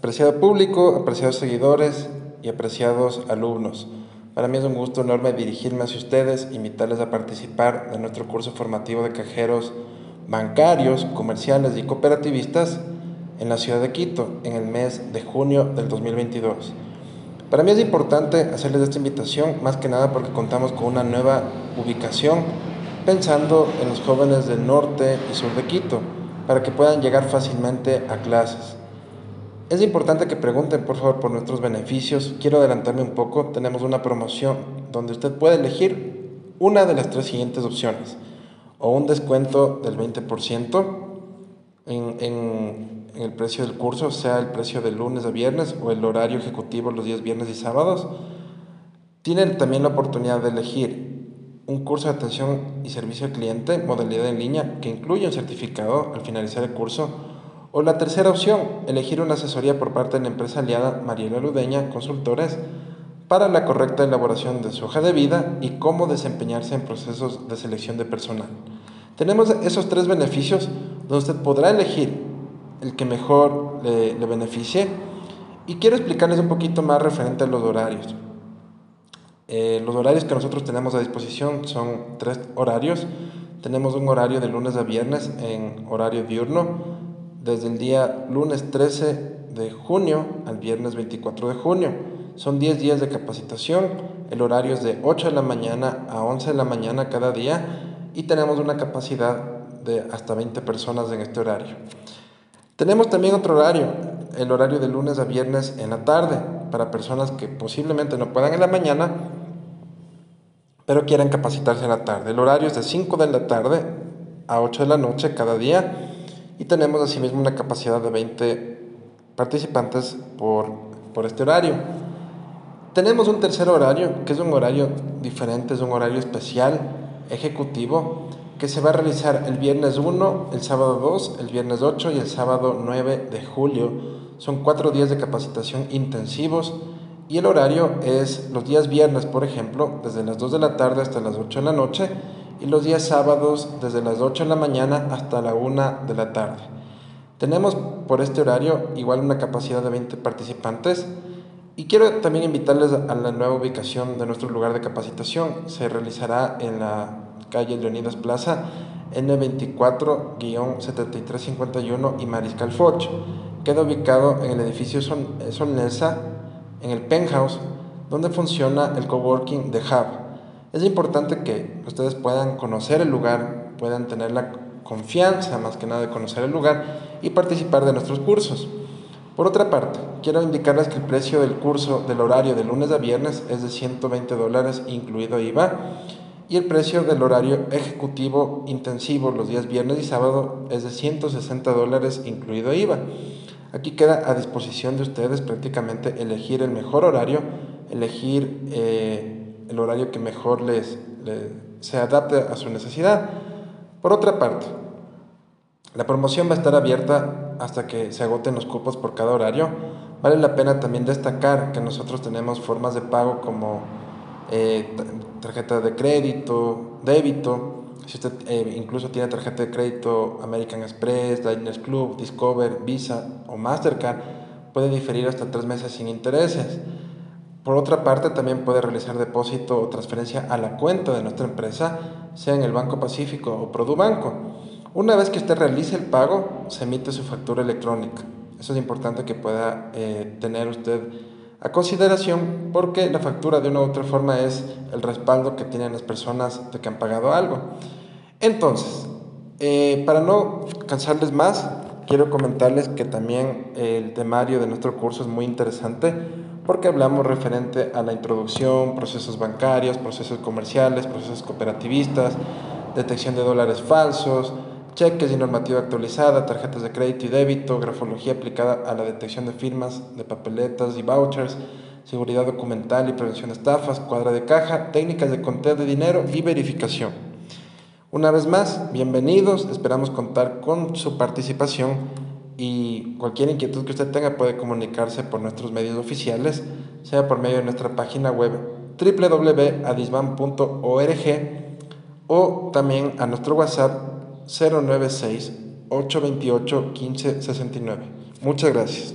Apreciado público, apreciados seguidores y apreciados alumnos, para mí es un gusto enorme dirigirme hacia ustedes, invitarles a participar de nuestro curso formativo de cajeros bancarios, comerciales y cooperativistas en la ciudad de Quito en el mes de junio del 2022. Para mí es importante hacerles esta invitación más que nada porque contamos con una nueva ubicación pensando en los jóvenes del norte y sur de Quito para que puedan llegar fácilmente a clases. Es importante que pregunten por favor por nuestros beneficios. Quiero adelantarme un poco. Tenemos una promoción donde usted puede elegir una de las tres siguientes opciones. O un descuento del 20% en, en, el precio del curso, sea el precio de lunes a viernes o el horario ejecutivo los días viernes y sábados. Tienen también la oportunidad de elegir un curso de atención y servicio al cliente, modalidad en línea, que incluye un certificado al finalizar el curso o la tercera opción, elegir una asesoría por parte de la empresa aliada Mariela Ludeña Consultores para la correcta elaboración de su hoja de vida y cómo desempeñarse en procesos de selección de personal. Tenemos esos tres beneficios donde usted podrá elegir el que mejor le, le beneficie y quiero explicarles un poquito más referente a los horarios. Eh, los horarios que nosotros tenemos a disposición son tres horarios. Tenemos un horario de lunes a viernes en horario diurno, desde el día lunes 13 de junio al viernes 24 de junio. Son 10 días de capacitación, el horario es de 8 de la mañana a 11 de la mañana cada día y tenemos una capacidad de hasta 20 personas en este horario. Tenemos también otro horario, el horario de lunes a viernes en la tarde, para personas que posiblemente no puedan en la mañana, pero quieran capacitarse en la tarde. El horario es de 5 de la tarde a 8 de la noche cada día y tenemos asimismo una capacidad de 20 participantes por, por este horario. Tenemos un tercer horario, que es un horario diferente, es un horario especial, ejecutivo, que se va a realizar el viernes 1, el sábado 2, el viernes 8 y el sábado 9 de julio. Son cuatro días de capacitación intensivos y el horario es los días viernes, por ejemplo, desde las 2 de la tarde hasta las 8 de la noche y los días sábados desde las 8 de la mañana hasta la 1 de la tarde. Tenemos por este horario igual una capacidad de 20 participantes y quiero también invitarles a la nueva ubicación de nuestro lugar de capacitación. Se realizará en la calle Leonidas Plaza N24-7351 y Mariscal Foch. Queda ubicado en el edificio Son Solnesa, en el penthouse, donde funciona el coworking de Hub. Es importante que ustedes puedan conocer el lugar, puedan tener la confianza más que nada de conocer el lugar y participar de nuestros cursos. Por otra parte, quiero indicarles que el precio del curso del horario de lunes a viernes es de 120 dólares incluido IVA y el precio del horario ejecutivo intensivo los días viernes y sábado es de 160 dólares incluido IVA. Aquí queda a disposición de ustedes prácticamente elegir el mejor horario, elegir eh, el horario que mejor les, se adapte a su necesidad. Por otra parte, la promoción va a estar abierta hasta que se agoten los cupos por cada horario. Vale la pena también destacar que nosotros tenemos formas de pago como eh, tarjeta de crédito, débito. Si usted eh, incluso tiene tarjeta de crédito American Express, Diners Club, Discover, Visa o Mastercard, puede diferir hasta tres meses sin intereses. Por otra parte, también puede realizar depósito o transferencia a la cuenta de nuestra empresa, sea en el Banco Pacífico o Produbanco. Una vez que usted realice el pago, se emite su factura electrónica. Eso es importante que pueda eh, tener usted a consideración porque la factura de una u otra forma es el respaldo que tienen las personas de que han pagado algo. Entonces, eh, para no cansarles más, quiero comentarles que también el temario de nuestro curso es muy interesante porque hablamos referente a la introducción, procesos bancarios, procesos comerciales, procesos cooperativistas, detección de dólares falsos, cheques y normativa actualizada, tarjetas de crédito y débito, grafología aplicada a la detección de firmas, de papeletas y vouchers, seguridad documental y prevención de estafas, cuadra de caja, técnicas de conteo de dinero y verificación. Una vez más, bienvenidos, esperamos contar con su participación y cualquier inquietud que usted tenga puede comunicarse por nuestros medios oficiales, sea por medio de nuestra página web www.adisban.org o también a nuestro WhatsApp 096 828 1569. Muchas gracias.